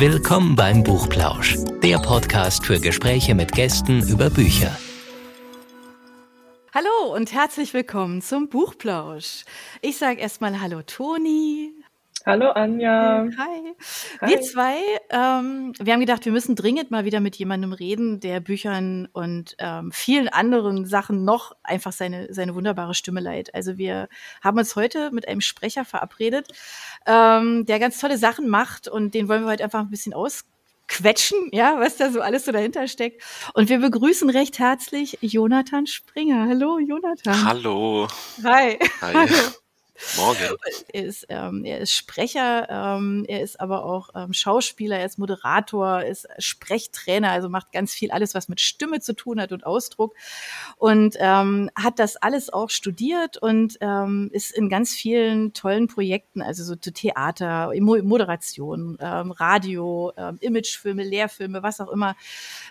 Willkommen beim Buchplausch, der Podcast für Gespräche mit Gästen über Bücher. Hallo und herzlich willkommen zum Buchplausch. Ich sage erstmal Hallo Toni. Hallo Anja. Hi. Hi. Wir zwei, ähm, wir haben gedacht, wir müssen dringend mal wieder mit jemandem reden, der Büchern und ähm, vielen anderen Sachen noch einfach seine, seine wunderbare Stimme leiht. Also wir haben uns heute mit einem Sprecher verabredet, ähm, der ganz tolle Sachen macht und den wollen wir heute einfach ein bisschen ausquetschen, ja, was da so alles so dahinter steckt. Und wir begrüßen recht herzlich Jonathan Springer. Hallo, Jonathan. Hallo. Hi. Hi. Hallo. Morgen. Er ist, ähm, er ist Sprecher, ähm, er ist aber auch ähm, Schauspieler, er ist Moderator, ist Sprechtrainer, also macht ganz viel alles, was mit Stimme zu tun hat und Ausdruck. Und ähm, hat das alles auch studiert und ähm, ist in ganz vielen tollen Projekten, also so zu Theater, Moderation, ähm, Radio, ähm, Imagefilme, Lehrfilme, was auch immer.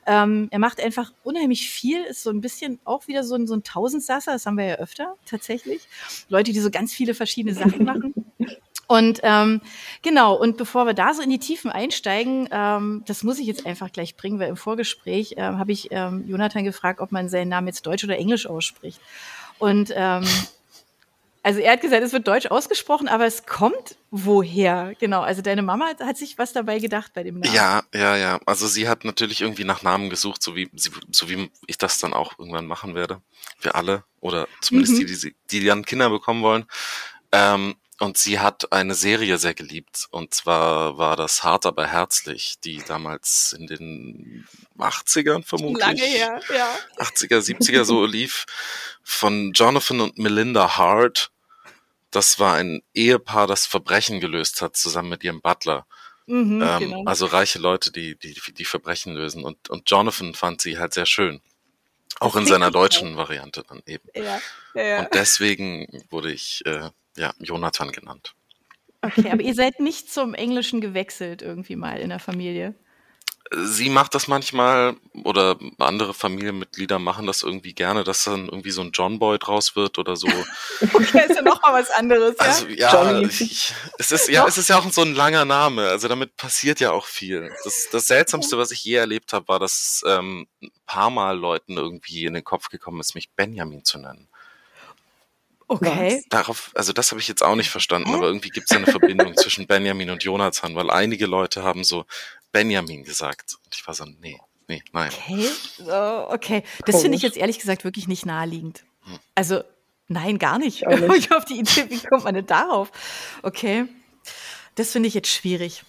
Ähm, er macht einfach unheimlich viel, ist so ein bisschen auch wieder so ein, so ein Tausendsasser, das haben wir ja öfter tatsächlich. Leute, die so ganz viele verschiedene Sachen machen. Und ähm, genau, und bevor wir da so in die Tiefen einsteigen, ähm, das muss ich jetzt einfach gleich bringen, weil im Vorgespräch ähm, habe ich ähm, Jonathan gefragt, ob man seinen Namen jetzt Deutsch oder Englisch ausspricht. Und ähm, also er hat gesagt, es wird Deutsch ausgesprochen, aber es kommt woher? Genau, also deine Mama hat sich was dabei gedacht bei dem Namen. Ja, ja, ja. Also sie hat natürlich irgendwie nach Namen gesucht, so wie, so wie ich das dann auch irgendwann machen werde. Wir alle. Oder zumindest mhm. die, die, die dann Kinder bekommen wollen. Ähm, und sie hat eine Serie sehr geliebt. Und zwar war das Hart aber herzlich, die damals in den 80ern vermutlich. Lange her, ja. 80er, 70er so lief. Von Jonathan und Melinda Hart. Das war ein Ehepaar, das Verbrechen gelöst hat, zusammen mit ihrem Butler. Mhm, ähm, genau. Also reiche Leute, die, die, die Verbrechen lösen. Und, und Jonathan fand sie halt sehr schön. Auch in seiner deutschen Variante dann eben. Ja, ja. Und deswegen wurde ich äh, ja, Jonathan genannt. Okay, aber ihr seid nicht zum Englischen gewechselt irgendwie mal in der Familie. Sie macht das manchmal oder andere Familienmitglieder machen das irgendwie gerne, dass dann irgendwie so ein John Boy draus wird oder so. okay, ist ja noch mal was anderes, ja? Also ja, ich, es ist ja, es ist ja auch so ein langer Name, also damit passiert ja auch viel. Das, das seltsamste, was ich je erlebt habe, war, dass es ähm, ein paar Mal Leuten irgendwie in den Kopf gekommen ist, mich Benjamin zu nennen. Okay. Darauf, also das habe ich jetzt auch nicht verstanden, aber irgendwie gibt es eine Verbindung zwischen Benjamin und Jonathan, weil einige Leute haben so Benjamin gesagt. Und ich war so, nee, nee, nein. Okay, oh, okay. Das finde ich jetzt ehrlich gesagt wirklich nicht naheliegend. Hm. Also, nein, gar nicht. Ich auf die Idee, wie kommt man denn darauf? Okay. Das finde ich jetzt schwierig.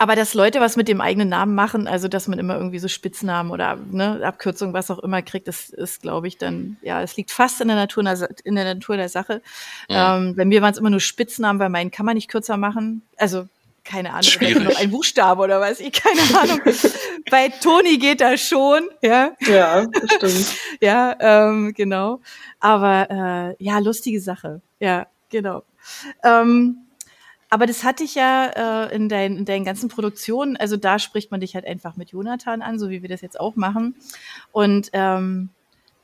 Aber dass Leute was mit dem eigenen Namen machen, also dass man immer irgendwie so Spitznamen oder ne, Abkürzungen, was auch immer kriegt, das ist, glaube ich, dann, ja, es liegt fast in der Natur, in der Natur der Sache. Ja. Ähm, bei mir waren es immer nur Spitznamen, bei meinen kann man nicht kürzer machen. Also keine Ahnung, Schwierig. noch ein Buchstabe oder was ich, keine Ahnung. Bei Toni geht das schon, ja. Ja, stimmt. ja, ähm, genau. Aber äh, ja, lustige Sache. Ja, genau. Ähm, aber das hatte ich ja äh, in, dein, in deinen ganzen Produktionen. Also da spricht man dich halt einfach mit Jonathan an, so wie wir das jetzt auch machen. Und ähm,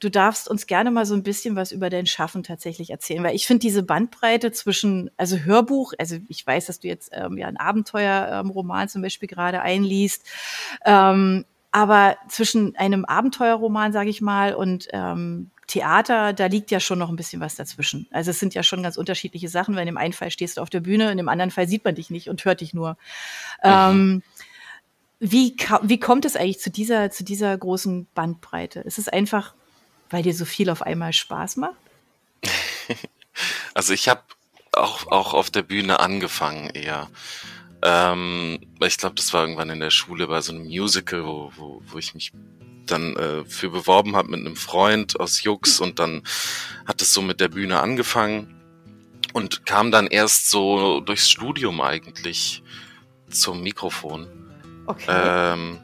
du darfst uns gerne mal so ein bisschen was über dein Schaffen tatsächlich erzählen, weil ich finde diese Bandbreite zwischen, also Hörbuch, also ich weiß, dass du jetzt ähm, ja ein Abenteuerroman ähm, zum Beispiel gerade einliest, ähm, aber zwischen einem Abenteuerroman, sage ich mal, und ähm, Theater, da liegt ja schon noch ein bisschen was dazwischen. Also es sind ja schon ganz unterschiedliche Sachen, weil in dem einen Fall stehst du auf der Bühne, in dem anderen Fall sieht man dich nicht und hört dich nur. Mhm. Ähm, wie, wie kommt es eigentlich zu dieser, zu dieser großen Bandbreite? Ist es einfach, weil dir so viel auf einmal Spaß macht? Also ich habe auch, auch auf der Bühne angefangen eher. Ähm, ich glaube, das war irgendwann in der Schule bei so einem Musical, wo, wo, wo ich mich dann äh, für beworben habe mit einem Freund aus Jux und dann hat es so mit der Bühne angefangen und kam dann erst so durchs Studium eigentlich zum Mikrofon. Okay. Ähm,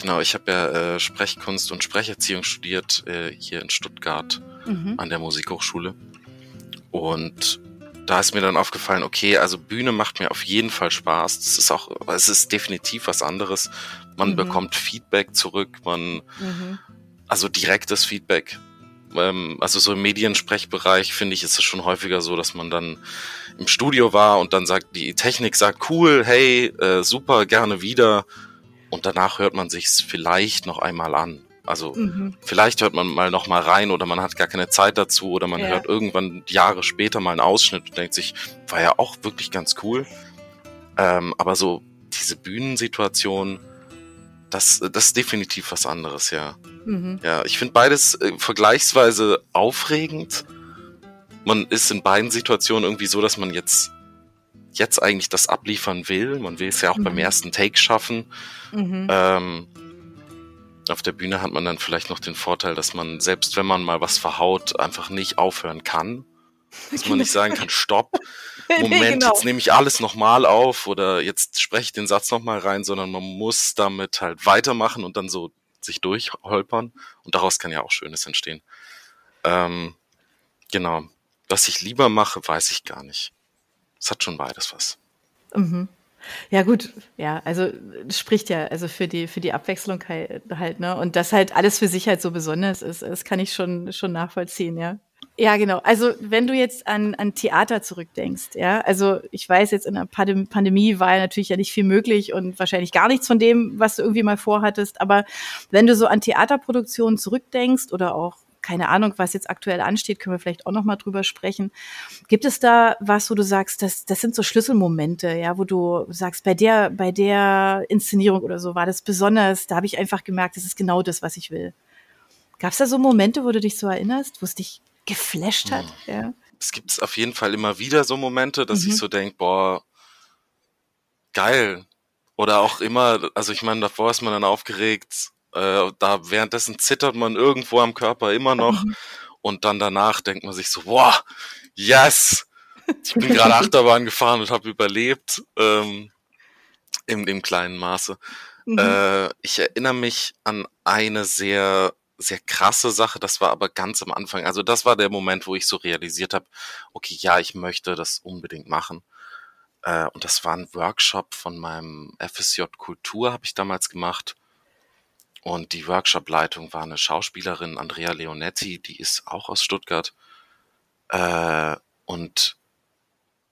genau, ich habe ja äh, Sprechkunst und Sprecherziehung studiert äh, hier in Stuttgart mhm. an der Musikhochschule und da ist mir dann aufgefallen, okay, also Bühne macht mir auf jeden Fall Spaß. Das ist auch, es ist definitiv was anderes. Man mhm. bekommt Feedback zurück, man, mhm. also direktes Feedback. ähm, also so im Mediensprechbereich finde ich, ist es schon häufiger so, dass man dann im Studio war und dann sagt, die Technik sagt, cool, hey, äh, super, gerne wieder. Und danach hört man sich's vielleicht noch einmal an. Also mhm. vielleicht hört man mal noch mal rein oder man hat gar keine Zeit dazu oder man ja. hört irgendwann Jahre später mal einen Ausschnitt und denkt sich, war ja auch wirklich ganz cool. Ähm, aber so diese Bühnensituation, das, das ist definitiv was anderes, ja. Mhm. Ja, ich finde beides äh, vergleichsweise aufregend. Man ist in beiden Situationen irgendwie so, dass man jetzt jetzt eigentlich das abliefern will. Man will es ja auch mhm. beim ersten Take schaffen. Mhm. Ähm, auf der Bühne hat man dann vielleicht noch den Vorteil, dass man, selbst wenn man mal was verhaut, einfach nicht aufhören kann. Dass man nicht sagen kann, stopp, Moment, nee, genau. jetzt nehme ich alles nochmal auf oder jetzt spreche ich den Satz nochmal rein, sondern man muss damit halt weitermachen und dann so sich durchholpern. Und daraus kann ja auch Schönes entstehen. Ähm, genau. Was ich lieber mache, weiß ich gar nicht. Es hat schon beides was. Mhm. Ja, gut, ja, also spricht ja also für die, für die Abwechslung halt, ne? Und das halt alles für sich halt so besonders ist, das kann ich schon, schon nachvollziehen, ja. Ja, genau. Also wenn du jetzt an, an Theater zurückdenkst, ja, also ich weiß jetzt in der Pandemie war ja natürlich ja nicht viel möglich und wahrscheinlich gar nichts von dem, was du irgendwie mal vorhattest. Aber wenn du so an Theaterproduktionen zurückdenkst oder auch keine Ahnung, was jetzt aktuell ansteht, können wir vielleicht auch noch mal drüber sprechen. Gibt es da was, wo du sagst, das, das sind so Schlüsselmomente, ja, wo du sagst, bei der, bei der Inszenierung oder so war das besonders, da habe ich einfach gemerkt, das ist genau das, was ich will. Gab es da so Momente, wo du dich so erinnerst, wo es dich geflasht hat? Hm. Ja. Es gibt auf jeden Fall immer wieder so Momente, dass mhm. ich so denke, boah, geil. Oder auch immer, also ich meine, davor ist man dann aufgeregt, äh, da währenddessen zittert man irgendwo am Körper immer noch mhm. und dann danach denkt man sich so, boah, yes! Ich bin gerade Achterbahn gefahren und habe überlebt ähm, im, im kleinen Maße. Mhm. Äh, ich erinnere mich an eine sehr sehr krasse Sache, das war aber ganz am Anfang. Also das war der Moment, wo ich so realisiert habe, okay, ja, ich möchte das unbedingt machen. Äh, und das war ein Workshop von meinem FSJ Kultur, habe ich damals gemacht. Und die Workshop-Leitung war eine Schauspielerin, Andrea Leonetti, die ist auch aus Stuttgart. Äh, und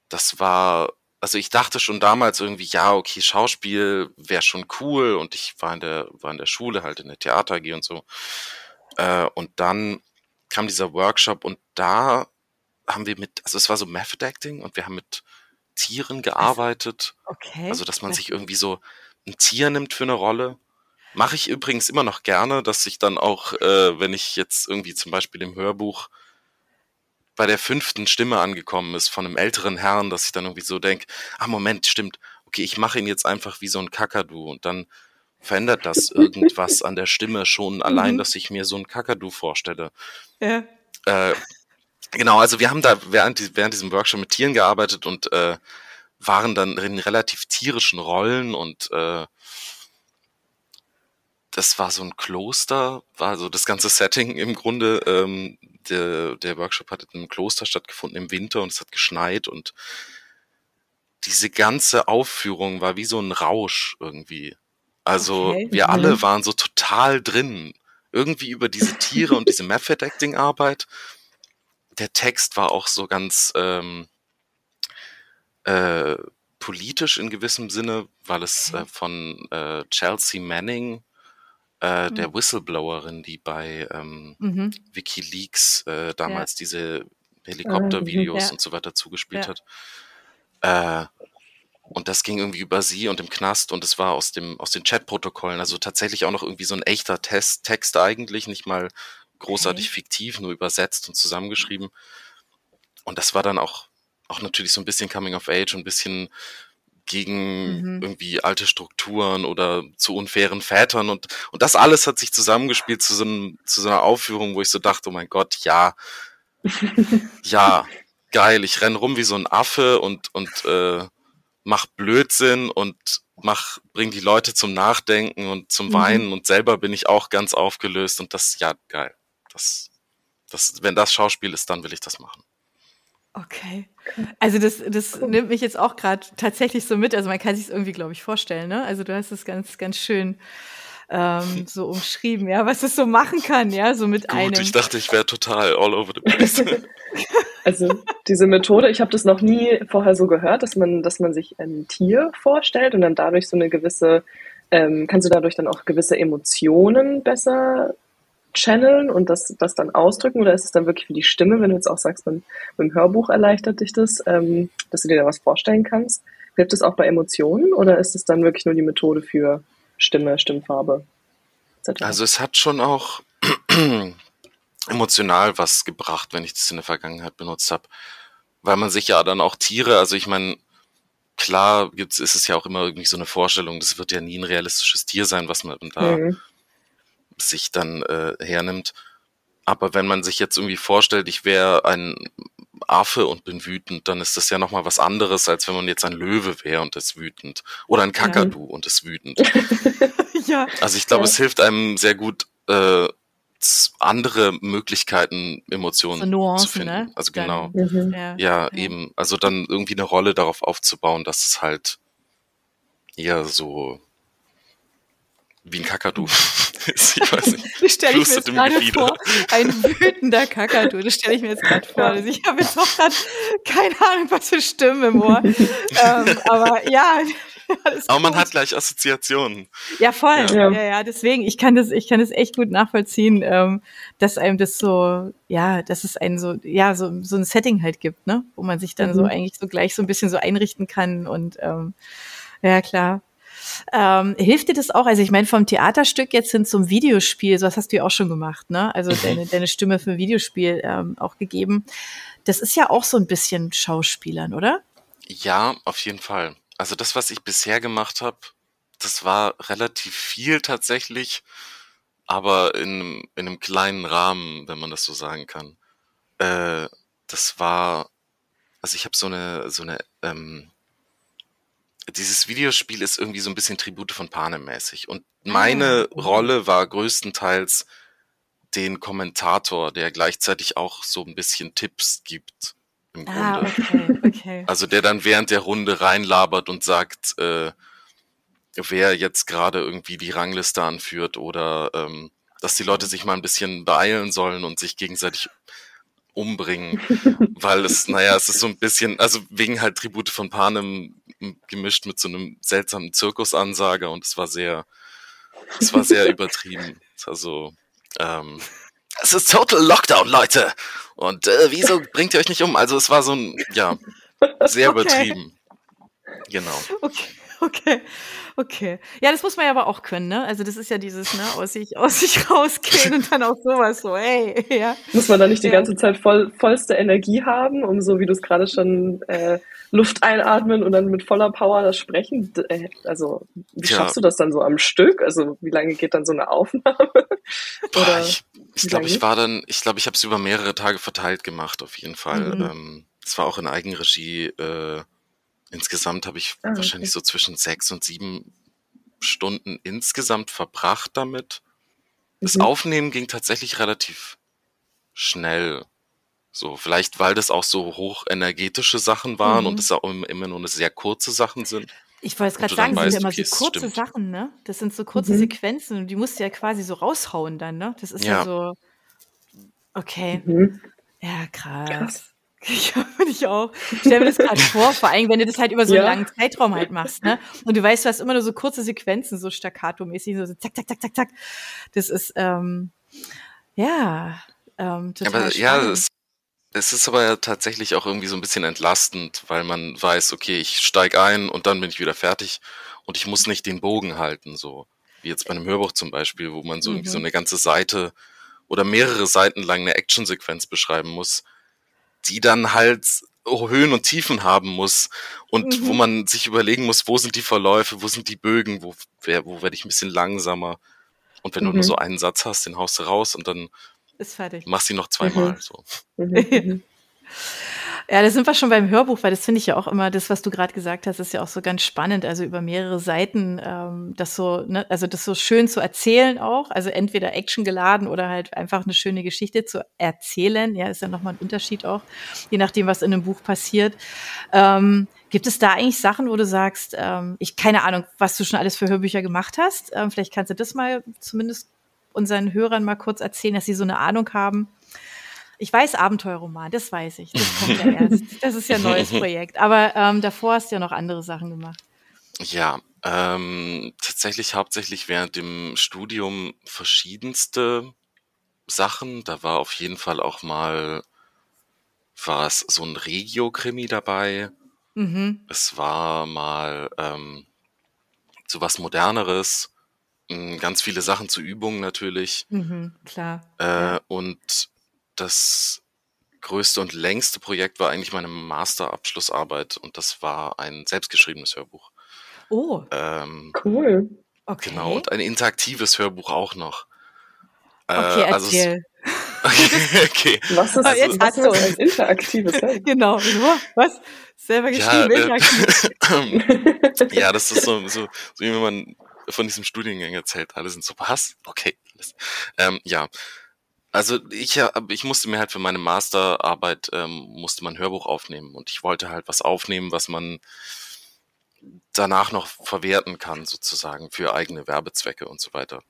das war, also ich dachte schon damals irgendwie, ja, okay, Schauspiel wäre schon cool und ich war in der, war in der Schule, halt in der Theater AG und so. Äh, und dann kam dieser Workshop und da haben wir mit, also es war so Method Acting und wir haben mit Tieren gearbeitet. Okay. Also, dass man sich irgendwie so ein Tier nimmt für eine Rolle Mache ich übrigens immer noch gerne, dass ich dann auch, äh, wenn ich jetzt irgendwie zum Beispiel im Hörbuch bei der fünften Stimme angekommen ist von einem älteren Herrn, dass ich dann irgendwie so denke, ah Moment, stimmt, okay, ich mache ihn jetzt einfach wie so ein Kakadu und dann verändert das irgendwas an der Stimme schon allein, mhm. dass ich mir so ein Kakadu vorstelle. Ja. Äh, genau, also wir haben da während, während diesem Workshop mit Tieren gearbeitet und äh, waren dann in relativ tierischen Rollen und äh, das war so ein Kloster, war so das ganze Setting im Grunde. Ähm, der, der Workshop hat in einem Kloster stattgefunden im Winter und es hat geschneit und diese ganze Aufführung war wie so ein Rausch irgendwie. Also okay. wir alle waren so total drin. Irgendwie über diese Tiere und diese Method Acting Arbeit. Der Text war auch so ganz ähm, äh, politisch in gewissem Sinne, weil es äh, von äh, Chelsea Manning äh, mhm. der Whistleblowerin, die bei ähm, mhm. WikiLeaks äh, damals ja. diese Helikoptervideos ja. und so weiter zugespielt hat. Äh, und das ging irgendwie über sie und im Knast und es war aus dem aus den Chatprotokollen, also tatsächlich auch noch irgendwie so ein echter Test, Text eigentlich, nicht mal großartig okay. fiktiv, nur übersetzt und zusammengeschrieben. Und das war dann auch auch natürlich so ein bisschen Coming of Age und ein bisschen gegen mhm. irgendwie alte Strukturen oder zu unfairen Vätern und, und das alles hat sich zusammengespielt zu so, einem, zu so einer Aufführung, wo ich so dachte, oh mein Gott, ja, ja, geil, ich renn rum wie so ein Affe und, und äh, mach Blödsinn und mach, bring die Leute zum Nachdenken und zum mhm. Weinen und selber bin ich auch ganz aufgelöst und das, ja, geil. Das, das, wenn das Schauspiel ist, dann will ich das machen. Okay. Also das, das nimmt mich jetzt auch gerade tatsächlich so mit. Also man kann sich es irgendwie, glaube ich, vorstellen. Ne? Also du hast es ganz, ganz schön ähm, so umschrieben, ja, was es so machen kann, ja, so mit Gut, einem. ich dachte, ich wäre total all over the place. Also diese Methode, ich habe das noch nie vorher so gehört, dass man, dass man sich ein Tier vorstellt und dann dadurch so eine gewisse, ähm, kannst du dadurch dann auch gewisse Emotionen besser channeln und das, das dann ausdrücken oder ist es dann wirklich für die Stimme, wenn du jetzt auch sagst, beim, beim Hörbuch erleichtert dich das, ähm, dass du dir da was vorstellen kannst? Hilft es auch bei Emotionen oder ist es dann wirklich nur die Methode für Stimme, Stimmfarbe? etc.? Also es hat schon auch emotional was gebracht, wenn ich das in der Vergangenheit benutzt habe. Weil man sich ja dann auch Tiere, also ich meine, klar gibt's, ist es ja auch immer irgendwie so eine Vorstellung, das wird ja nie ein realistisches Tier sein, was man da Mhm. Sich dann äh, hernimmt. Aber wenn man sich jetzt irgendwie vorstellt, ich wäre ein Affe und bin wütend, dann ist das ja nochmal was anderes, als wenn man jetzt ein Löwe wäre und ist wütend. Oder ein Kakadu und ist wütend. ja. Also ich glaube, Ja. es hilft einem sehr gut, äh, andere Möglichkeiten, Emotionen So Nuancen, zu finden. ne? Also Dann- genau. Mhm. Ja. Ja, eben. Also dann irgendwie eine Rolle darauf aufzubauen, dass es halt eher so wie ein Kakadu. Ich weiß nicht. Das stelle ich mir jetzt gerade Gefieder. vor. Ein wütender Kakadu. Das stelle ich mir jetzt gerade vor. Also ich habe jetzt auch gerade keine Ahnung, was für Stimmen im Ohr. ähm, aber ja. alles Aber man hat gleich Assoziationen. Ja, voll. Ja. Ja. ja, Deswegen, ich kann das, ich kann das echt gut nachvollziehen, ähm, dass einem das so, ja, dass es einen so, ja, so, so ein Setting halt gibt, ne, wo man sich dann so Mhm. eigentlich so gleich so ein bisschen so einrichten kann und ähm, ja klar. Ähm, hilft dir das auch? Also ich meine, vom Theaterstück jetzt hin zum Videospiel, so was hast du ja auch schon gemacht, ne? Also deine, deine Stimme für Videospiel ähm, auch gegeben. Das ist ja auch so ein bisschen Schauspielern, oder? Ja, auf jeden Fall. Also das, was ich bisher gemacht habe, das war relativ viel tatsächlich, aber in, einem- in einem kleinen Rahmen, wenn man das so sagen kann. Äh, das war, also ich habe so eine, so eine, ähm, dieses Videospiel ist irgendwie so ein bisschen Tribute von Panem mäßig. Und meine Ah, mhm. Rolle war größtenteils den Kommentator, der gleichzeitig auch so ein bisschen Tipps gibt. Im Ah, Grunde. okay, okay. Also der dann während der Runde reinlabert und sagt, äh, wer jetzt gerade irgendwie die Rangliste anführt oder ähm, dass die Leute sich mal ein bisschen beeilen sollen und sich gegenseitig umbringen, weil es, naja, es ist so ein bisschen, also wegen halt Tribute von Panem gemischt mit so einem seltsamen Zirkusansager und es war sehr, es war sehr übertrieben. Also, ähm, es ist Total Lockdown, Leute. Und äh, wieso bringt ihr euch nicht um? Also es war so ein, ja, sehr Okay. übertrieben. Genau. Okay, okay, okay. Ja, das muss man ja aber auch können, ne? Also das ist ja dieses, ne, aus sich, aus sich rausgehen und dann auch sowas so, hey, ja. Muss man da nicht die Ja. ganze Zeit voll, vollste Energie haben, um so wie du es gerade schon äh, Luft einatmen und dann mit voller Power das sprechen? Äh, Also wie Tja. schaffst du das dann so am Stück? Also wie lange geht dann so eine Aufnahme? Boah, Oder ich ich glaube, ich war dann, ich glaube, ich habe es über mehrere Tage verteilt gemacht, auf jeden Fall. Mhm. Ähm, es war auch in Eigenregie. Äh, insgesamt habe ich Ah, okay. wahrscheinlich so zwischen sechs und sieben Stunden insgesamt verbracht damit. Das Mhm. Aufnehmen ging tatsächlich relativ schnell. So, vielleicht weil das auch so hochenergetische Sachen waren Mhm. und es auch im- immer nur eine sehr kurze Sachen sind. Ich wollte es gerade sagen, das weißt, sind ja immer okay, so kurze stimmt. Sachen, ne? Das sind so kurze Mhm. Sequenzen und die musst du ja quasi so raushauen dann, ne? Das ist ja, Ja. so, okay, Mhm. ja, krass. Krass. Ja, finde ich auch. Stell mir das gerade vor, vor allem, wenn du das halt über so einen Ja. langen Zeitraum halt machst, ne? Und du weißt, du hast immer nur so kurze Sequenzen, so staccato-mäßig, so, so zack, zack, zack, zack, zack. Das ist, ähm, ja, ähm, total aber ja, es, es ist aber ja tatsächlich auch irgendwie so ein bisschen entlastend, weil man weiß, okay, ich steig ein und dann bin ich wieder fertig und ich muss nicht den Bogen halten, so wie jetzt bei einem Hörbuch zum Beispiel, wo man so irgendwie so Mhm. eine ganze Seite oder mehrere Seiten lang eine Actionsequenz beschreiben muss, die dann halt Höhen und Tiefen haben muss und Mhm. wo man sich überlegen muss, wo sind die Verläufe, wo sind die Bögen, wo, wer, wo werde ich ein bisschen langsamer. Und wenn du Mhm. nur so einen Satz hast, den haust du raus und dann Ist fertig. machst du ihn noch zweimal. Mhm. So. Ja, da sind wir schon beim Hörbuch, weil das finde ich ja auch immer, das, was du gerade gesagt hast, ist ja auch so ganz spannend. Also über mehrere Seiten, ähm, das so, ne, also das so schön zu erzählen auch. Also entweder Action geladen oder halt einfach eine schöne Geschichte zu erzählen. Ja, ist ja nochmal ein Unterschied auch, je nachdem, was in einem Buch passiert. Ähm, Gibt es da eigentlich Sachen, wo du sagst, ähm, ich keine Ahnung, was du schon alles für Hörbücher gemacht hast? Ähm, vielleicht kannst du das mal zumindest unseren Hörern mal kurz erzählen, dass sie so eine Ahnung haben. Ich weiß Abenteuerroman, das weiß ich. Das kommt ja erst. Das ist ja ein neues Projekt. Aber ähm, davor hast du ja noch andere Sachen gemacht. Ja, ähm, tatsächlich hauptsächlich während dem Studium verschiedenste Sachen. Da war auf jeden Fall auch mal war es so ein Regio-Krimi dabei. Mhm. Es war mal ähm, so was Moderneres. Ganz viele Sachen zu Übungen natürlich. Mhm, klar. Äh, und das größte und längste Projekt war eigentlich meine Masterabschlussarbeit und das war ein selbstgeschriebenes Hörbuch. Oh, Ähm, Cool. okay. Genau, und ein interaktives Hörbuch auch noch. Äh, okay, also erzähl. okay, okay. Was ist, Aber jetzt was du ein interaktives Hörbuch? Genau. Was? Selber Ja, geschrieben, äh, interaktiv. ja, das ist so, so, so wie wenn man von diesem Studiengang erzählt. Alle sind so, was? Okay. alles. Ähm, ja. Also ich, ich musste mir halt für meine Masterarbeit ähm, musste man ein Hörbuch aufnehmen und ich wollte halt was aufnehmen, was man danach noch verwerten kann, sozusagen, für eigene Werbezwecke und so weiter.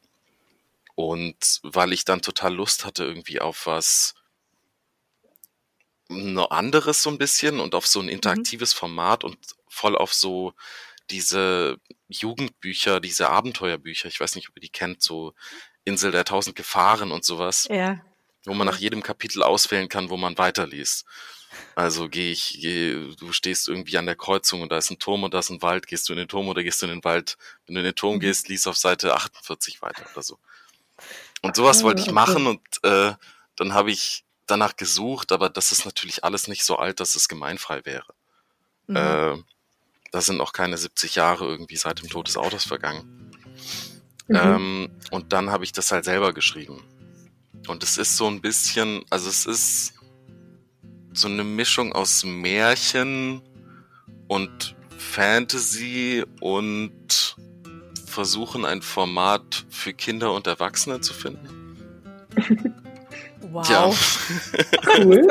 Und weil ich dann total Lust hatte irgendwie auf was noch anderes so ein bisschen und auf so ein interaktives Format und voll auf so diese Jugendbücher, diese Abenteuerbücher, ich weiß nicht, ob ihr die kennt, so Insel der tausend Gefahren und sowas, Ja. wo man nach jedem Kapitel auswählen kann, wo man weiterliest. Also gehe ich, geh, du stehst irgendwie an der Kreuzung und da ist ein Turm und da ist ein Wald, gehst du in den Turm oder gehst du in den Wald? Wenn du in den Turm Mhm. gehst, liest auf Seite 48 weiter oder so. Und sowas wollte ich machen und äh, dann habe ich danach gesucht, aber das ist natürlich alles nicht so alt, dass es gemeinfrei wäre. Mhm. Äh, da sind auch keine 70 Jahre irgendwie seit dem Tod des Autors vergangen. Mhm. Ähm, und dann habe ich das halt selber geschrieben. Und es ist so ein bisschen, also es ist so eine Mischung aus Märchen und Fantasy und versuchen ein Format für Kinder und Erwachsene zu finden. wow. Ja, Cool.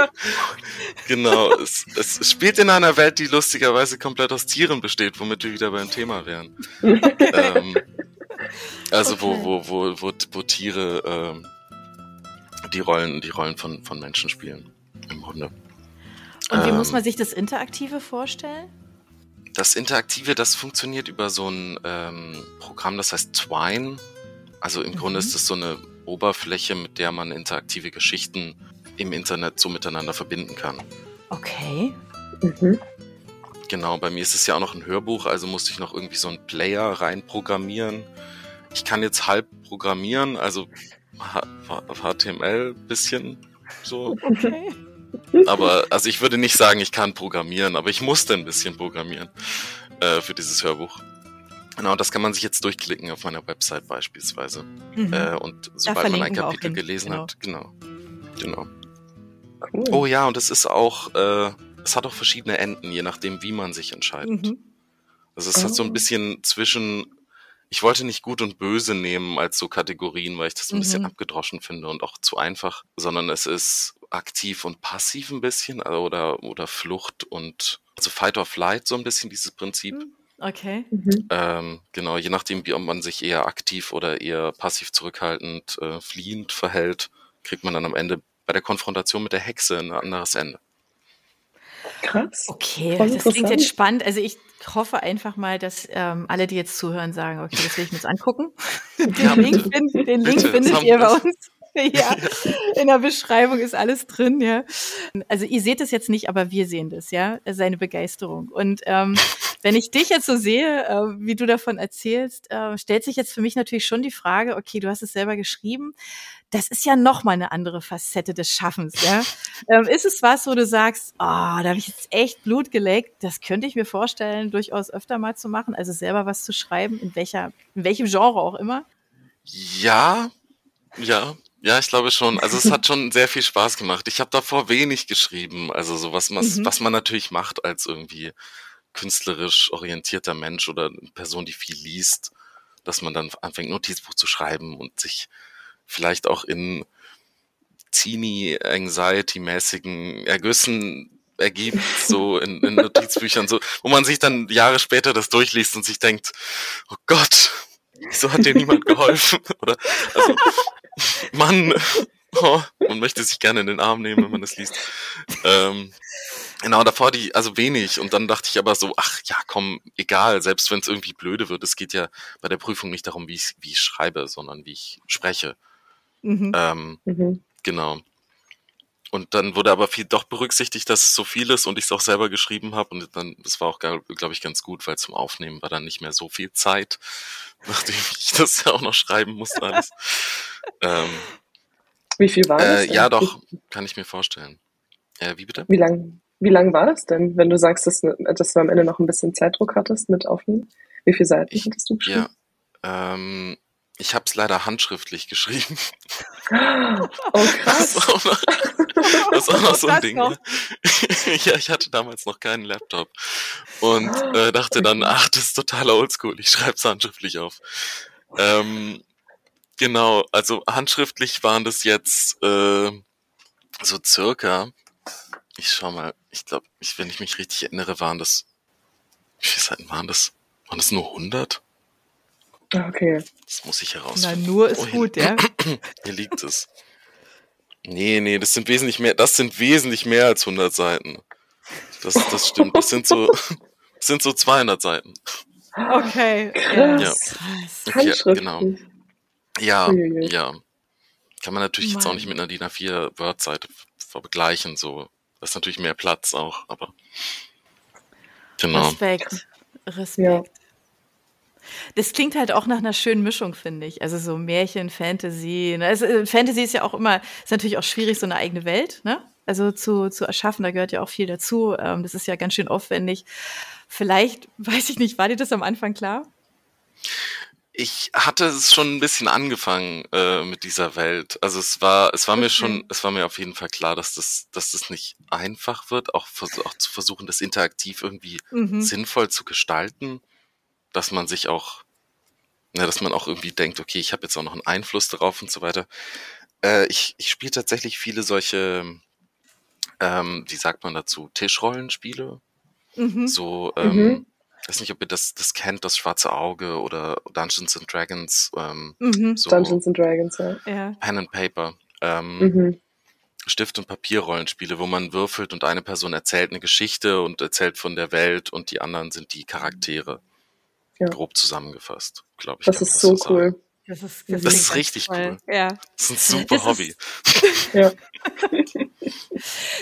genau. es, es spielt in einer Welt, die lustigerweise komplett aus Tieren besteht, womit wir wieder beim Thema wären. ähm, also Okay. wo, wo, wo, wo, wo Tiere ähm, die Rollen, die Rollen von, von Menschen spielen. Im Grunde. Und wie Ähm, muss man sich das Interaktive vorstellen? Das Interaktive, das funktioniert über so ein ähm, Programm, das heißt Twine. Also im Grunde Mhm. ist es so eine Oberfläche, mit der man interaktive Geschichten im Internet so miteinander verbinden kann. Okay. Mhm. Genau, bei mir ist es ja auch noch ein Hörbuch, also musste ich noch irgendwie so einen Player reinprogrammieren. Ich kann jetzt halb programmieren, also HTML bisschen so. Okay. Aber also ich würde nicht sagen, ich kann programmieren, aber ich musste ein bisschen programmieren äh, für dieses Hörbuch. Genau, das kann man sich jetzt durchklicken auf meiner Website beispielsweise. Mhm. Äh, und sobald man ein Kapitel gelesen genau. hat, genau. Genau. Cool. Oh ja, und es ist auch, äh, es hat auch verschiedene Enden, je nachdem, wie man sich entscheidet. Mhm. Also es hat so Oh. ein bisschen zwischen, ich wollte nicht gut und böse nehmen als so Kategorien, weil ich das ein bisschen Mhm. abgedroschen finde und auch zu einfach, sondern es ist aktiv und passiv ein bisschen also oder, oder Flucht und also Fight or Flight so ein bisschen dieses Prinzip. Okay. Mhm. Ähm, genau, je nachdem, wie ob man sich eher aktiv oder eher passiv zurückhaltend, äh, fliehend verhält, kriegt man dann am Ende bei der Konfrontation mit der Hexe ein anderes Ende. Krass. Okay, das klingt jetzt spannend. Also ich hoffe einfach mal, dass ähm, alle, die jetzt zuhören, sagen, okay, das will ich mir jetzt angucken. Den Ja, Link, find, den Link findet ihr bei uns. Ja, in der Beschreibung ist alles drin, ja. Also ihr seht es jetzt nicht, aber wir sehen das, ja, seine Begeisterung. Und ähm, wenn ich dich jetzt so sehe, äh, wie du davon erzählst, äh, stellt sich jetzt für mich natürlich schon die Frage, okay, du hast es selber geschrieben, das ist ja noch mal eine andere Facette des Schaffens, ja. Ähm, ist es was, wo du sagst, oh, da habe ich jetzt echt Blut geleckt, das könnte ich mir vorstellen, durchaus öfter mal zu machen, also selber was zu schreiben, in welcher, in welchem Genre auch immer? Ja, ja, ja, ich glaube schon. Also es hat schon sehr viel Spaß gemacht. Ich habe davor wenig geschrieben, also so was, was, Mhm. was man natürlich macht als irgendwie künstlerisch orientierter Mensch oder eine Person, die viel liest, dass man dann anfängt, Notizbuch zu schreiben und sich vielleicht auch in teeny Anxiety-mäßigen Ergüssen ergibt, so in, in Notizbüchern, so, wo man sich dann Jahre später das durchliest und sich denkt, oh Gott, wieso hat dir niemand geholfen? Oder also, Mann, oh, man möchte sich gerne in den Arm nehmen, wenn man das liest. Ähm, Genau, davor die, also wenig. Und dann dachte ich aber so, ach ja, komm, egal, selbst wenn es irgendwie blöde wird, es geht ja bei der Prüfung nicht darum, wie ich, wie ich schreibe, sondern wie ich spreche. Mhm. Ähm, mhm. Genau. Und dann wurde aber viel doch berücksichtigt, dass es so viel ist und ich es auch selber geschrieben habe. Und dann, das war auch, glaube ich, ganz gut, weil zum Aufnehmen war dann nicht mehr so viel Zeit, nachdem ich das ja auch noch schreiben musste alles. ähm, wie viel war das? Äh, ja, doch, kann ich mir vorstellen. Äh, wie bitte? Wie lang, wie lang war das denn, wenn du sagst, dass, dass du am Ende noch ein bisschen Zeitdruck hattest mit Aufnehmen? Wie viele Seiten ich, hattest du geschrieben? Ja, ähm, ich habe es leider handschriftlich geschrieben. Oh krass. Das ist auch noch, das ist auch noch so ein Ding. Ne? ja, ich hatte damals noch keinen Laptop und äh, dachte dann, ach, das ist totaler Oldschool, ich schreibe es handschriftlich auf. Ähm, genau, also handschriftlich waren das jetzt äh, so circa ich schau mal, ich glaube, ich, wenn ich mich richtig erinnere, waren das, wie viele Seiten waren das? Waren das nur 100? Ah, okay. Das muss ich herausfinden. Na, nur ist oh, gut, ja. Hier liegt es. Nee, nee, das sind wesentlich mehr, das sind wesentlich mehr als 100 Seiten. Das, das stimmt. Das sind so, das sind so 200 Seiten. Okay. Krass. Ja. Okay, genau. Ja, ja. Kann man natürlich Mann. jetzt auch nicht mit einer DIN A4 Word-Seite vergleichen, so ist natürlich mehr Platz auch, aber genau. Respekt. Respekt. Ja. Das klingt halt auch nach einer schönen Mischung, finde ich. Also so Märchen, Fantasy. Ne? Also, äh, Fantasy ist ja auch immer, ist natürlich auch schwierig, so eine eigene Welt, ne? Also zu, zu erschaffen, da gehört ja auch viel dazu. Ähm, das ist ja ganz schön aufwendig. Vielleicht, weiß ich nicht, war dir das am Anfang klar? Ich hatte es schon ein bisschen angefangen äh, mit dieser Welt. Also es war, es war okay. mir schon, es war mir auf jeden Fall klar, dass das, dass das nicht einfach wird, auch, auch zu versuchen, das interaktiv irgendwie mhm. sinnvoll zu gestalten, dass man sich auch, ne, dass man auch irgendwie denkt, okay, ich habe jetzt auch noch einen Einfluss darauf und so weiter. Äh, ich ich spiele tatsächlich viele solche, ähm, wie sagt man dazu, Tischrollenspiele. Mhm. So ähm, mhm ich weiß nicht, ob ihr das, das kennt, das schwarze Auge oder Dungeons and Dragons. Ähm, mhm. so Dungeons and Dragons, ja. Pen and Paper. Ähm, mhm. Stift- und Papierrollenspiele, wo man würfelt und eine Person erzählt eine Geschichte und erzählt von der Welt und die anderen sind die Charaktere. Ja. Grob zusammengefasst, glaube ich. Das ist so cool. Sagen. Das ist, das das ist richtig toll. cool. Ja. Das ist ein super das Hobby. ja.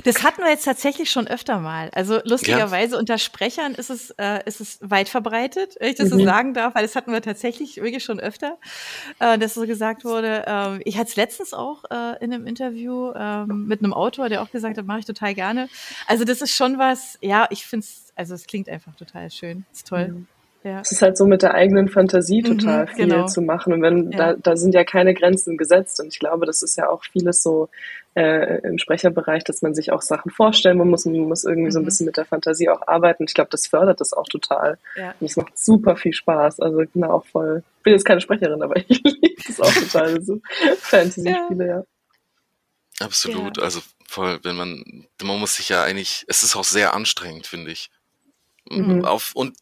Das hatten wir jetzt tatsächlich schon öfter mal. Also lustigerweise ja. unter Sprechern ist es, äh, ist es weit verbreitet, wenn ich das mhm. so sagen darf, weil das hatten wir tatsächlich wirklich schon öfter, äh, dass so gesagt wurde. Äh, ich hatte es letztens auch äh, in einem Interview äh, mit einem Autor, der auch gesagt hat, mache ich total gerne. Also das ist schon was, ja, ich finde es, also es klingt einfach total schön. Ist toll. Mhm. Ja. Es ist halt so mit der eigenen Fantasie mhm, total mhm, viel genau. zu machen. Und wenn, ja. da, da sind ja keine Grenzen gesetzt. Und ich glaube, das ist ja auch vieles so äh, im Sprecherbereich, dass man sich auch Sachen vorstellen muss. Man muss irgendwie mhm. so ein mhm. bisschen mit der Fantasie auch arbeiten. Ich glaube, das fördert das auch total. Ja. Und es macht super viel Spaß. Also ich bin auch voll, ich bin jetzt keine Sprecherin, aber ich liebe es auch total. So Fantasy-Spiele, ja. Absolut. Also voll, wenn man, man muss sich ja eigentlich, es ist auch sehr anstrengend, finde ich. Mhm. Auf, und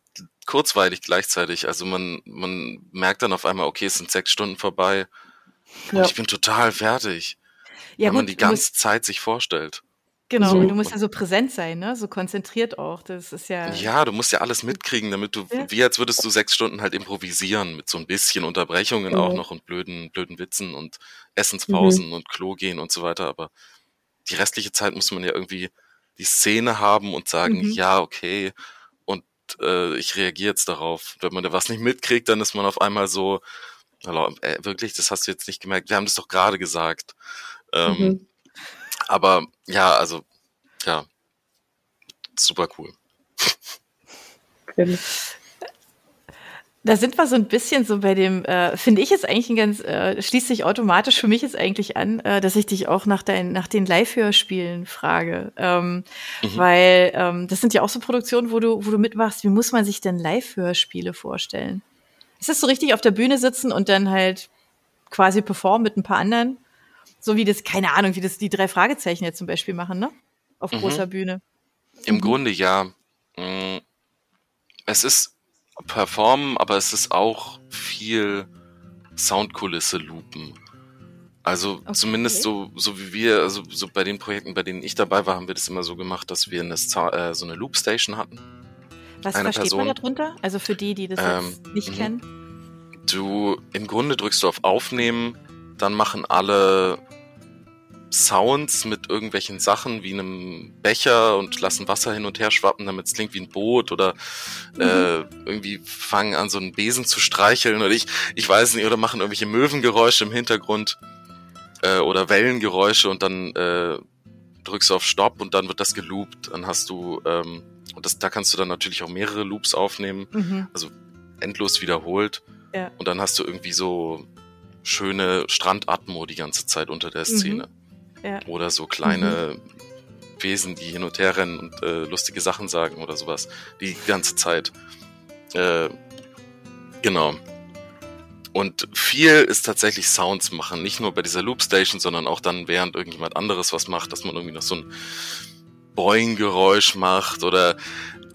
kurzweilig gleichzeitig. Also man, man merkt dann auf einmal, okay, es sind sechs Stunden vorbei und ja. ich bin total fertig. Ja, wenn gut, man die ganze Zeit sich vorstellt. Genau, so. und du musst ja so präsent sein, ne? So konzentriert auch. Das ist ja. Ja, du musst ja alles mitkriegen, damit du, ja. wie als würdest du sechs Stunden halt improvisieren, mit so ein bisschen Unterbrechungen mhm. auch noch und blöden, blöden Witzen und Essenspausen mhm. und Klo gehen und so weiter. Aber die restliche Zeit muss man ja irgendwie die Szene haben und sagen, mhm. ja, okay, äh, ich reagiere jetzt darauf. Wenn man da was nicht mitkriegt, dann ist man auf einmal so, äh, wirklich, das hast du jetzt nicht gemerkt, wir haben das doch gerade gesagt. Ähm, mhm. Aber ja, also, ja, super cool. Da sind wir so ein bisschen so bei dem, äh, finde ich jetzt eigentlich ein ganz, äh, schließt sich automatisch für mich jetzt eigentlich an, äh, dass ich dich auch nach, dein, nach den Live-Hörspielen frage. Ähm, mhm. Weil ähm, das sind ja auch so Produktionen, wo du, wo du mitmachst. Wie muss man sich denn Live-Hörspiele vorstellen? Ist das so richtig auf der Bühne sitzen und dann halt quasi performen mit ein paar anderen? So wie das, keine Ahnung, wie das die drei Fragezeichen jetzt zum Beispiel machen, ne? Auf mhm. großer Bühne. Im Mhm. Grunde ja. Mm, Es ist Performen, aber es ist auch viel Soundkulisse loopen. Also Okay. zumindest so, so wie wir, also so bei den Projekten, bei denen ich dabei war, haben wir das immer so gemacht, dass wir eine, äh, so eine Loopstation hatten. Was Eine versteht man Person- darunter? Also für die, die das Ähm, nicht mhm. kennen. Du, im Grunde drückst du auf Aufnehmen, dann machen alle Sounds mit irgendwelchen Sachen wie einem Becher und lassen Wasser hin und her schwappen, damit es klingt wie ein Boot oder äh, irgendwie fangen an, so einen Besen zu streicheln oder ich, ich weiß nicht, oder machen irgendwelche Möwengeräusche im Hintergrund äh, oder Wellengeräusche und dann äh, drückst du auf Stopp und dann wird das geloopt. Dann hast du, ähm, und das, da kannst du dann natürlich auch mehrere Loops aufnehmen Mhm. endlos wiederholt. Ja. Und dann hast du irgendwie so schöne Strandatmo die ganze Zeit unter der Szene. Mhm. Ja. Oder so kleine Wesen, die hin und her rennen und äh, lustige Sachen sagen oder sowas. Die ganze Zeit. Äh, genau. Und viel ist tatsächlich Sounds machen. Nicht nur bei dieser Loopstation, sondern auch dann, während irgendjemand anderes was macht, dass man irgendwie noch so ein Boing-Geräusch macht oder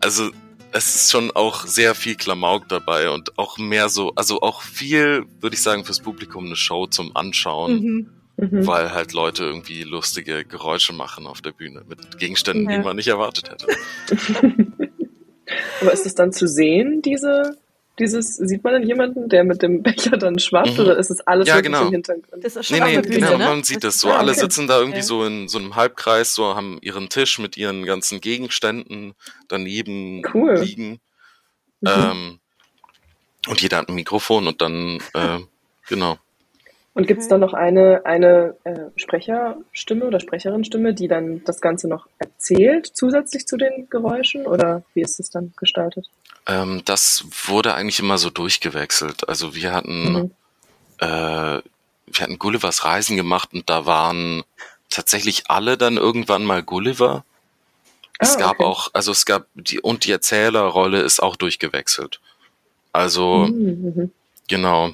also es ist schon auch sehr viel Klamauk dabei und auch mehr so, also auch viel, würde ich sagen, fürs Publikum eine Show zum Anschauen, Mhm. Mhm. weil halt Leute irgendwie lustige Geräusche machen auf der Bühne mit Gegenständen, Ja. die man nicht erwartet hätte. Aber ist es dann zu sehen, diese, dieses, sieht man dann jemanden, der mit dem Becher dann schwappt, Mhm. oder ist es alles Ja, genau. im Hintergrund? Das ist Nee, nee, Bühne, genau, ne? man sieht das so. Ah, Alle okay. sitzen da irgendwie Ja. so in so einem Halbkreis, so haben ihren Tisch mit ihren ganzen Gegenständen daneben Cool. liegen. Mhm. Ähm, und jeder hat ein Mikrofon und dann, äh, genau. Und gibt es dann noch eine, eine äh, Sprecherstimme oder Sprecherin-Stimme, die dann das Ganze noch erzählt, zusätzlich zu den Geräuschen? Oder wie ist es dann gestaltet? Ähm, das wurde eigentlich immer so durchgewechselt. Also wir hatten, Mhm. äh, wir hatten Gullivers Reisen gemacht und da waren tatsächlich alle dann irgendwann mal Gulliver. Es Ah, gab okay. auch, also es gab die, und die Erzählerrolle ist auch durchgewechselt. Also, Mhm, mhm. genau.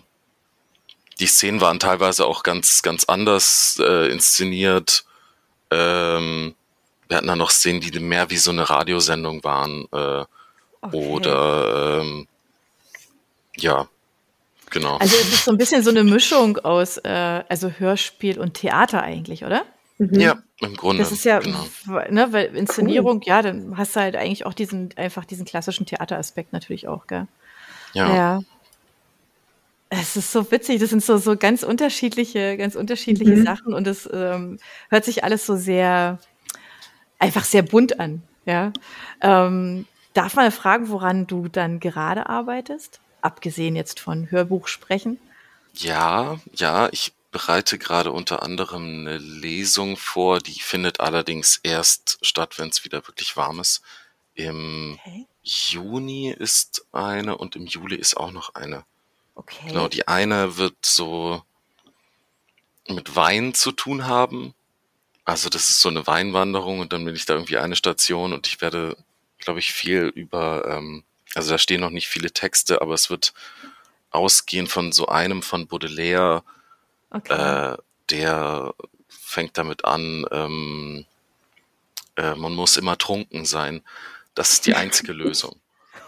Die Szenen waren teilweise auch ganz, ganz anders äh, inszeniert. Ähm, wir hatten dann noch Szenen, die mehr wie so eine Radiosendung waren. Äh, Okay. Oder ähm, ja, genau. Also es ist so ein bisschen so eine Mischung aus äh, also Hörspiel und Theater eigentlich, oder? Mhm. ja, im Grunde. Das ist ja, genau. ne, weil Inszenierung, ja, dann hast du halt eigentlich auch diesen, einfach diesen klassischen Theateraspekt natürlich auch, gell? Ja. Ja. Es ist so witzig, das sind so, so ganz unterschiedliche, ganz unterschiedliche Mhm. Sachen und es ähm, hört sich alles so sehr, einfach sehr bunt an, ja. Ähm, darf man fragen, woran du dann gerade arbeitest? Abgesehen jetzt von Hörbuch sprechen. ja, ja, ich bereite gerade unter anderem eine Lesung vor, die findet allerdings erst statt, wenn es wieder wirklich warm ist. Im Okay. Juni ist eine und im Juli ist auch noch eine. Okay. Genau, die eine wird so mit Wein zu tun haben. Also das ist so eine Weinwanderung und dann bin ich da irgendwie eine Station und ich werde, glaube ich, viel über, ähm, also da stehen noch nicht viele Texte, aber es wird ausgehen von so einem von Baudelaire, okay. äh, der fängt damit an, ähm, äh, man muss immer trunken sein. Das ist die einzige Lösung.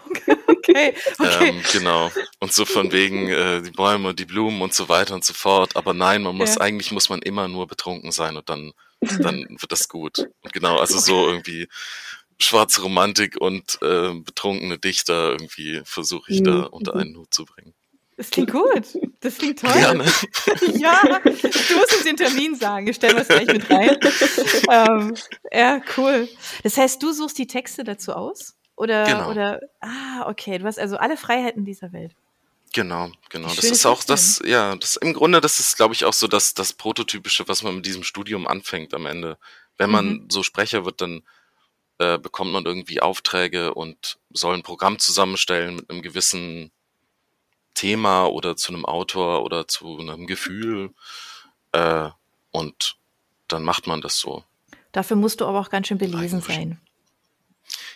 Okay. Okay. Ähm, genau. Und so von wegen äh, die Bäume und die Blumen und so weiter und so fort. Aber nein, man muss Ja. eigentlich muss man immer nur betrunken sein und dann dann wird das gut. Und genau, also so irgendwie schwarze Romantik und äh, betrunkene Dichter irgendwie versuche ich da Mhm. unter einen Hut zu bringen. Das klingt gut. Das klingt toll. Gerne. Ja, du musst uns den Termin sagen. Ich stelle es gleich mit rein. ähm, ja, cool. Das heißt, du suchst die Texte dazu aus? Oder, Genau. oder, ah, okay. Du hast also alle Freiheiten dieser Welt. Genau, genau. Das ist auch das ja, das im Grunde, das ist, glaube ich, auch so das, das Prototypische, was man mit diesem Studium anfängt am Ende. Wenn man Mhm. so Sprecher wird, dann äh, bekommt man irgendwie Aufträge und soll ein Programm zusammenstellen mit einem gewissen Thema oder zu einem Autor oder zu einem Gefühl. Äh, und dann macht man das so. Dafür musst du aber auch ganz schön belesen sein.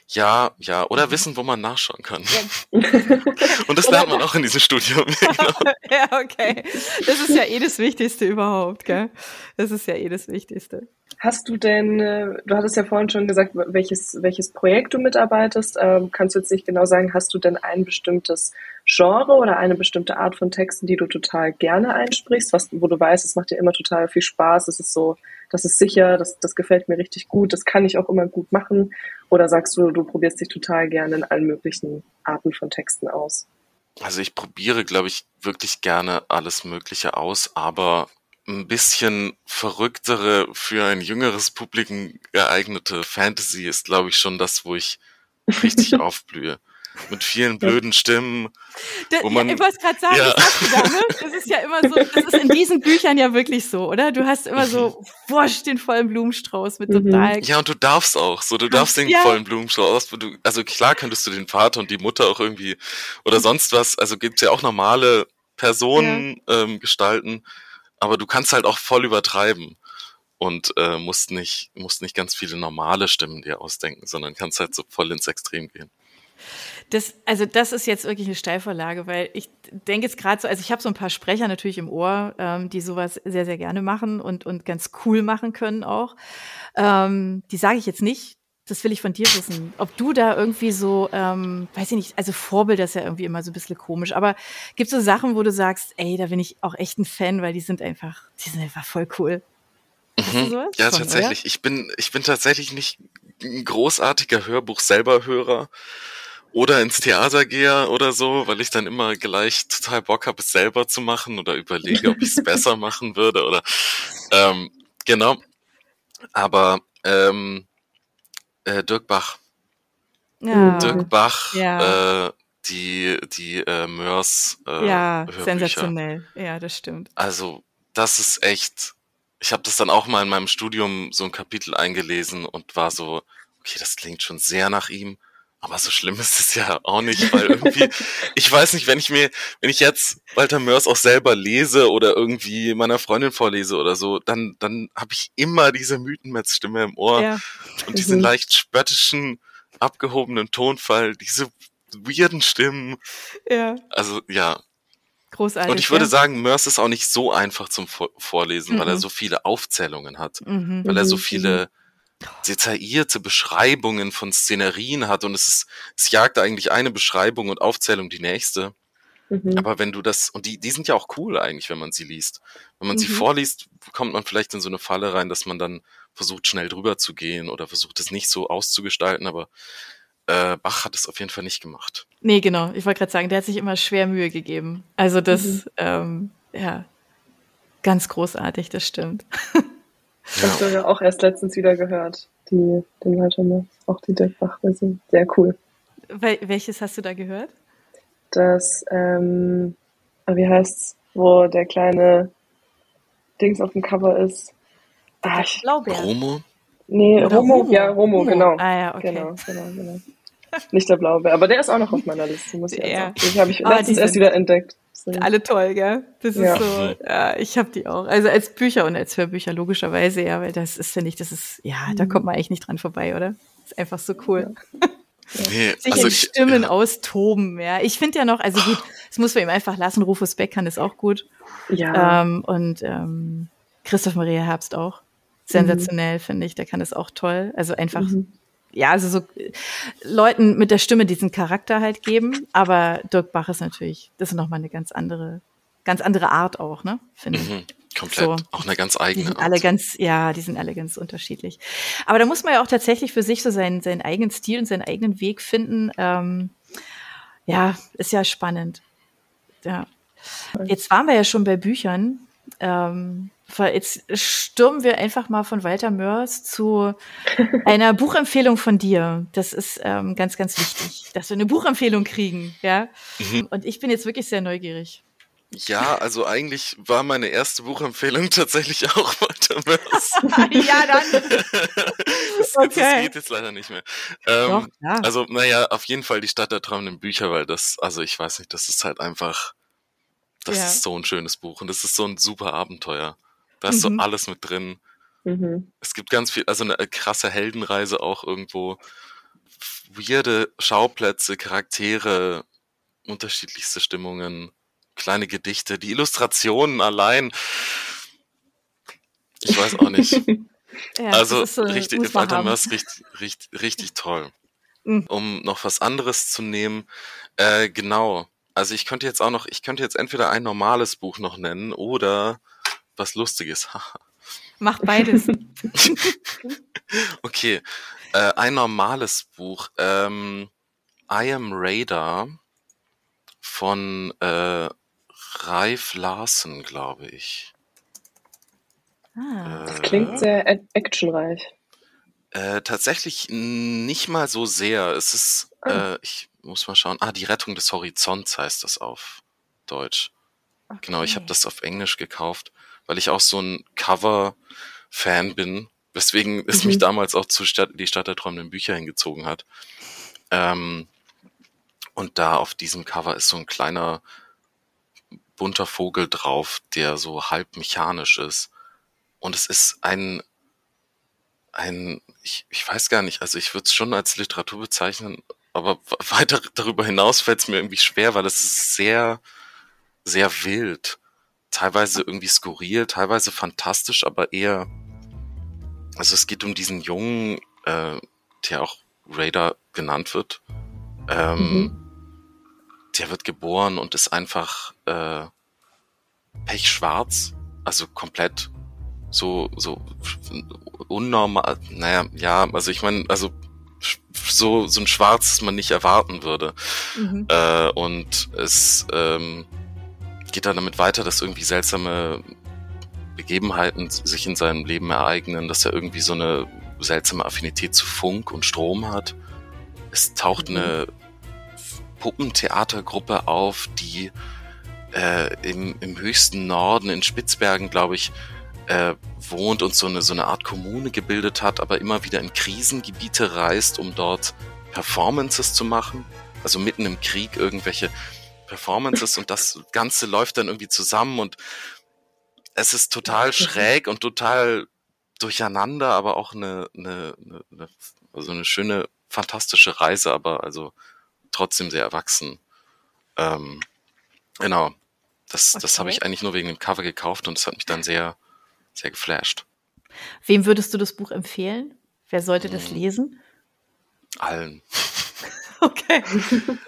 Ja, ja, Mhm. oder wissen, wo man nachschauen kann. Und das lernt man auch in diesem Studium. genau. ja, okay. Das ist ja eh das Wichtigste überhaupt, gell? Das ist ja eh das Wichtigste. Hast du denn, äh, du hattest ja vorhin schon gesagt, welches, welches Projekt du mitarbeitest. Ähm, kannst du jetzt nicht genau sagen, hast du denn ein bestimmtes Genre oder eine bestimmte Art von Texten, die du total gerne einsprichst, was, wo du weißt, es macht dir immer total viel Spaß, es ist so, das ist sicher, das, das gefällt mir richtig gut, das kann ich auch immer gut machen? Oder sagst du, du probierst dich total gerne in allen möglichen Arten von Texten aus? Also ich probiere, glaube ich, wirklich gerne alles Mögliche aus, aber ein bisschen verrücktere, für ein jüngeres Publikum geeignete Fantasy ist, glaube ich, schon das, wo ich richtig aufblühe. Mit vielen blöden Stimmen. Da, wo man, ja, ich wollte gerade sagen, ja. das, da, ne? das ist ja immer so, das ist in diesen Büchern ja wirklich so, oder? Du hast immer so, wurscht, den vollen Blumenstrauß mit mhm. total. Ja, und du darfst auch, so, du darfst den ja. vollen Blumenstrauß, du, also klar könntest du den Vater und die Mutter auch irgendwie, oder sonst was, also gibt's ja auch normale Personen ja. ähm, gestalten, aber du kannst halt auch voll übertreiben und äh, musst nicht musst nicht ganz viele normale Stimmen dir ausdenken, sondern kannst halt so voll ins Extrem gehen. Das, also das ist jetzt wirklich eine Steilvorlage, weil ich denke jetzt gerade so, also ich habe so ein paar Sprecher natürlich im Ohr, ähm, die sowas sehr, sehr gerne machen und, und ganz cool machen können auch. Ähm, die sage ich jetzt nicht, das will ich von dir wissen. Ob du da irgendwie so, ähm, weiß ich nicht, also Vorbild ist ja irgendwie immer so ein bisschen komisch, aber gibt es so Sachen, wo du sagst, ey, da bin ich auch echt ein Fan, weil die sind einfach, die sind einfach voll cool. Mhm. Ja, Schon, tatsächlich. Oder? Ich bin, ich bin tatsächlich nicht ein großartiger Hörbuch selber Hörer oder ins Theater gehe oder so, weil ich dann immer gleich total Bock habe, es selber zu machen oder überlege, ob ich es besser machen würde oder ähm, genau. Aber ähm, äh, Dirk Bach. Ja. Dirk Bach, ja. äh, die, die äh, Mörs. Äh, ja, Hörbücher. sensationell. Ja, das stimmt. Also, das ist echt. Ich habe das dann auch mal in meinem Studium so ein Kapitel eingelesen und war so, okay, das klingt schon sehr nach ihm. Aber so schlimm ist es ja auch nicht, weil irgendwie, ich weiß nicht, wenn ich mir, wenn ich jetzt Walter Mörs auch selber lese oder irgendwie meiner Freundin vorlese oder so, dann, dann habe ich immer diese Mythenmetz-Stimme im Ohr ja. und diesen mhm. leicht spöttischen, abgehobenen Tonfall, diese weirden Stimmen. Ja. Also, ja. Großartig. Und ich würde ja. sagen, Mörs ist auch nicht so einfach zum Vorlesen, mhm. weil er mhm. so viele Aufzählungen hat, mhm. weil er so mhm. viele, mhm detaillierte Beschreibungen von Szenerien hat und es ist, es jagt eigentlich eine Beschreibung und Aufzählung die nächste. Mhm. Aber wenn du das, und die, die sind ja auch cool eigentlich, wenn man sie liest. Wenn man mhm. sie vorliest, kommt man vielleicht in so eine Falle rein, dass man dann versucht, schnell drüber zu gehen oder versucht, es nicht so auszugestalten, aber äh, Bach hat es auf jeden Fall nicht gemacht. Nee, genau. Ich wollte gerade sagen, der hat sich immer schwer Mühe gegeben. Also das, mhm. ähm, ja, ganz großartig, das stimmt. Ja. Hast du ja auch erst letztens wieder gehört, die, den Walter auch die Dirk Bach-Version. Sehr cool. Wel welches hast du da gehört? Das, ähm, wie heißt's, wo der kleine Dings auf dem Cover ist. Ah, Blaubeer. Romo? Nee, Romo, Romo, ja, Romo, Romo, genau. Ah ja, okay. Genau, genau, genau. Nicht der Blaue, aber der ist auch noch auf meiner Liste, muss ich ja. sagen. Den habe ich letztens erst wieder entdeckt. Alle toll, gell? Das ja. ist so, ja, ich habe die auch. Also als Bücher und als Hörbücher logischerweise, ja, weil das ist, finde ich, das ist, ja, da mhm. kommt man eigentlich nicht dran vorbei, oder? Das ist einfach so cool. Ja. Nee, Sich also in ich, Stimmen ja. austoben, ja. Ich finde ja noch, also gut, das muss man ihm einfach lassen. Rufus Beck kann das auch gut. Ja. Ähm, und ähm, Christoph Maria Herbst auch. Sensationell, mhm. finde ich. Der kann das auch toll. Also einfach mhm ja, also so Leuten mit der Stimme diesen Charakter halt geben. Aber Dirk Bach ist natürlich, das ist nochmal eine ganz andere, ganz andere Art auch, ne? Finde ich. Mhm, komplett. So. Auch eine ganz eigene die sind Art. Alle ganz, ja, die sind alle ganz unterschiedlich. Aber da muss man ja auch tatsächlich für sich so seinen, seinen eigenen Stil und seinen eigenen Weg finden. Ähm, ja, ist ja spannend. Ja. Jetzt waren wir ja schon bei Büchern. Ähm, Jetzt stürmen wir einfach mal von Walter Mörs zu einer Buchempfehlung von dir. Das ist ähm, ganz, ganz wichtig, dass wir eine Buchempfehlung kriegen. Ja. Mhm. Und ich bin jetzt wirklich sehr neugierig. Ja, also eigentlich war meine erste Buchempfehlung tatsächlich auch Walter Mörs. ja, dann. das, okay. das geht jetzt leider nicht mehr. Ähm, Doch, ja. Also, naja, auf jeden Fall die Stadt der träumenden Bücher, weil das, also ich weiß nicht, das ist halt einfach, das ja. ist so ein schönes Buch und das ist so ein super Abenteuer. Da ist mhm. so alles mit drin. Mhm. Es gibt ganz viel, also eine krasse Heldenreise auch irgendwo. Weirde Schauplätze, Charaktere, unterschiedlichste Stimmungen, kleine Gedichte, die Illustrationen allein. Ich weiß auch nicht. Ja, also so, richtig, Walter Mörs richtig, richtig, richtig toll. Mhm. Um noch was anderes zu nehmen, äh, genau. Also ich könnte jetzt auch noch, ich könnte jetzt entweder ein normales Buch noch nennen oder was Lustiges. Macht beides. okay, äh, ein normales Buch. Ähm, I Am Radar von äh, Ralf Larsen, glaube ich. Ah. Das klingt sehr actionreich. Äh, tatsächlich nicht mal so sehr. Es ist, ah. äh, ich muss mal schauen. Ah, die Rettung des Horizonts heißt das auf Deutsch. Okay. Genau, ich habe das auf Englisch gekauft, weil ich auch so ein Cover-Fan bin, weswegen es mhm. mich damals auch zu Stadt, die Stadt der träumenden Bücher hingezogen hat. Ähm, und da auf diesem Cover ist so ein kleiner bunter Vogel drauf, der so halb mechanisch ist. Und es ist ein, ein, ich, ich weiß gar nicht, also ich würde es schon als Literatur bezeichnen, aber weiter darüber hinaus fällt es mir irgendwie schwer, weil es ist sehr, sehr wild. Teilweise irgendwie skurril, teilweise fantastisch, aber eher, also es geht um diesen Jungen, äh, der auch Raider genannt wird. Ähm, mhm der wird geboren und ist einfach äh, pechschwarz, also komplett so so unnormal. Naja, ja, also ich meine, also so so ein Schwarz, das man nicht erwarten würde. Mhm. Äh, und es ähm, geht dann damit weiter, dass irgendwie seltsame Begebenheiten sich in seinem Leben ereignen, dass er irgendwie so eine seltsame Affinität zu Funk und Strom hat. Es taucht mhm. eine Puppentheatergruppe auf, die äh, im, im höchsten Norden in Spitzbergen, glaube ich, äh, wohnt und so eine, so eine Art Kommune gebildet hat, aber immer wieder in Krisengebiete reist, um dort Performances zu machen. Also mitten im Krieg irgendwelche Performances und das Ganze läuft dann irgendwie zusammen und es ist total schräg und total durcheinander, aber auch eine, eine, eine, also eine schöne, fantastische Reise, aber also trotzdem sehr erwachsen. Ähm, genau. Das, okay. das habe ich eigentlich nur wegen dem Cover gekauft und es hat mich dann sehr, sehr geflasht. Wem würdest du das Buch empfehlen? Wer sollte das hm. lesen? Allen. Okay.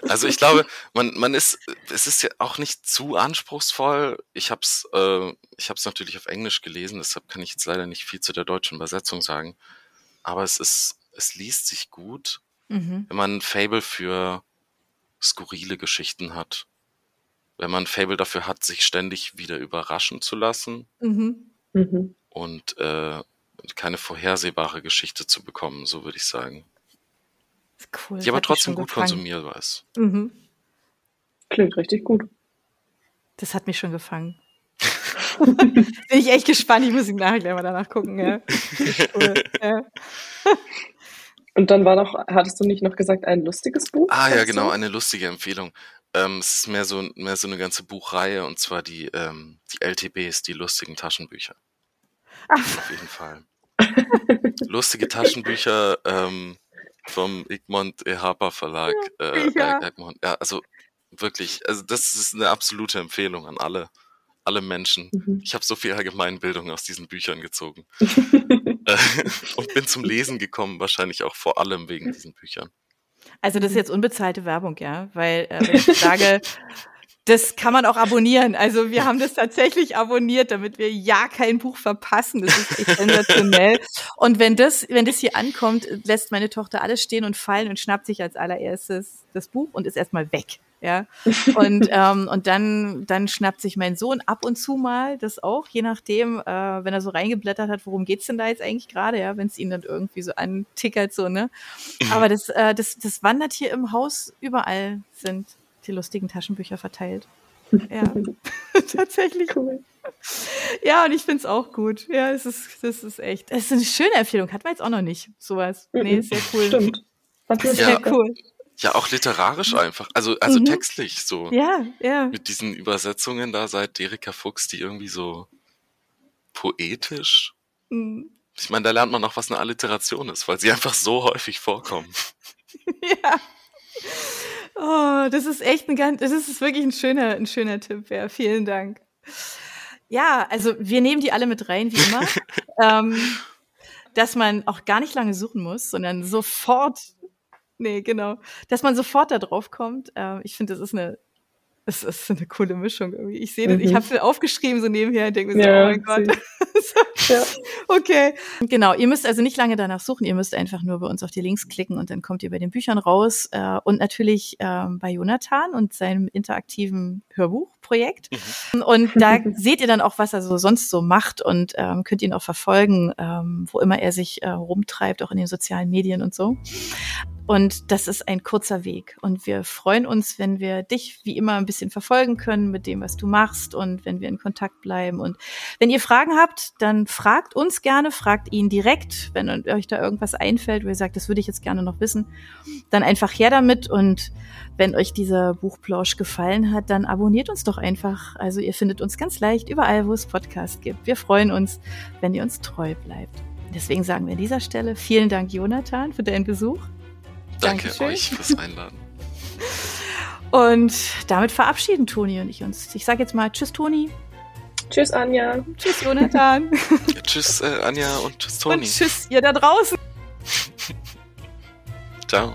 Also ich glaube, man, man ist, es ist ja auch nicht zu anspruchsvoll. Ich habe es, äh, ich habe es natürlich auf Englisch gelesen, deshalb kann ich jetzt leider nicht viel zu der deutschen Übersetzung sagen. Aber es ist, es liest sich gut, mhm. wenn man ein Fable für skurrile Geschichten hat. Wenn man ein Fable dafür hat, sich ständig wieder überraschen zu lassen mhm. Mhm. und äh, keine vorhersehbare Geschichte zu bekommen, so würde ich sagen. Cool. Die aber trotzdem gut gefallen. konsumierbar ist. Mhm. Klingt richtig gut. Das hat mich schon gefangen. Bin ich echt gespannt. Ich muss ihn nachher gleich mal danach gucken. Ja. Cool. ja. Und dann war noch, hattest du nicht noch gesagt, ein lustiges Buch? Ah ja, genau, eine lustige Empfehlung. Ähm, es ist mehr so, mehr so eine ganze Buchreihe und zwar die, ähm, die LTBs, die lustigen Taschenbücher. Ach. Auf jeden Fall. Lustige Taschenbücher ähm, vom Egmont Ehapa Verlag. Äh, ja. Äh, Egmont, ja, also wirklich, also das ist eine absolute Empfehlung an alle, alle Menschen. Mhm. Ich habe so viel Allgemeinbildung aus diesen Büchern gezogen. und bin zum Lesen gekommen, wahrscheinlich auch vor allem wegen diesen Büchern. Also das ist jetzt unbezahlte Werbung, ja, weil äh, wenn ich sage, das kann man auch abonnieren. Also wir haben das tatsächlich abonniert, damit wir ja kein Buch verpassen. Das ist echt sensationell. Und wenn das, wenn das hier ankommt, lässt meine Tochter alles stehen und fallen und schnappt sich als allererstes das Buch und ist erstmal weg. Ja. Und, ähm, und dann, dann schnappt sich mein Sohn ab und zu mal das auch, je nachdem, äh, wenn er so reingeblättert hat, worum geht's denn da jetzt eigentlich gerade, ja, wenn es ihn dann irgendwie so antickert, so, ne? Aber das, äh, das, das wandert hier im Haus überall sind die lustigen Taschenbücher verteilt. Ja, tatsächlich. Cool. Ja, und ich finde es auch gut. Ja, es ist, das ist echt. Es ist eine schöne Empfehlung. Hat man jetzt auch noch nicht, sowas. Nee, mhm. sehr cool. Stimmt. Sehr ja. cool. Ja, auch literarisch einfach. Also, also mhm. textlich so. Ja, ja. Mit diesen Übersetzungen da seit Erika Fuchs, die irgendwie so poetisch. Mhm. Ich meine, da lernt man auch, was eine Alliteration ist, weil sie einfach so häufig vorkommen. ja. Oh, das ist echt ein ganz, das ist wirklich ein schöner, ein schöner Tipp, ja. Vielen Dank. Ja, also wir nehmen die alle mit rein, wie immer. ähm, dass man auch gar nicht lange suchen muss, sondern sofort, nee, genau, dass man sofort da drauf kommt. Äh, ich finde, das ist eine das ist eine coole Mischung irgendwie. Ich sehe das, mhm. ich habe viel aufgeschrieben so nebenher und denke mir so, ja, oh mein Gott. ja. Okay. Genau, ihr müsst also nicht lange danach suchen, ihr müsst einfach nur bei uns auf die Links klicken und dann kommt ihr bei den Büchern raus äh, und natürlich ähm, bei Jonathan und seinem interaktiven Hörbuchprojekt. Mhm. Und da seht ihr dann auch, was er so sonst so macht und ähm, könnt ihn auch verfolgen, ähm, wo immer er sich äh, rumtreibt, auch in den sozialen Medien und so. Und das ist ein kurzer Weg. Und wir freuen uns, wenn wir dich wie immer ein bisschen verfolgen können mit dem, was du machst und wenn wir in Kontakt bleiben. Und wenn ihr Fragen habt, dann fragt uns gerne, fragt ihn direkt, wenn euch da irgendwas einfällt, wo ihr sagt, das würde ich jetzt gerne noch wissen, dann einfach her damit. Und wenn euch dieser Buchplausch gefallen hat, dann abonniert uns doch einfach. Also ihr findet uns ganz leicht überall, wo es Podcasts gibt. Wir freuen uns, wenn ihr uns treu bleibt. Deswegen sagen wir an dieser Stelle vielen Dank, Jonathan, für deinen Besuch. Danke Dankeschön. euch fürs Einladen. Und damit verabschieden Toni und ich uns. Ich sage jetzt mal Tschüss, Toni. Tschüss, Anja. Tschüss, Jonathan. Ja, tschüss, äh, Anja und tschüss, Toni. Und tschüss, ihr da draußen. Ciao.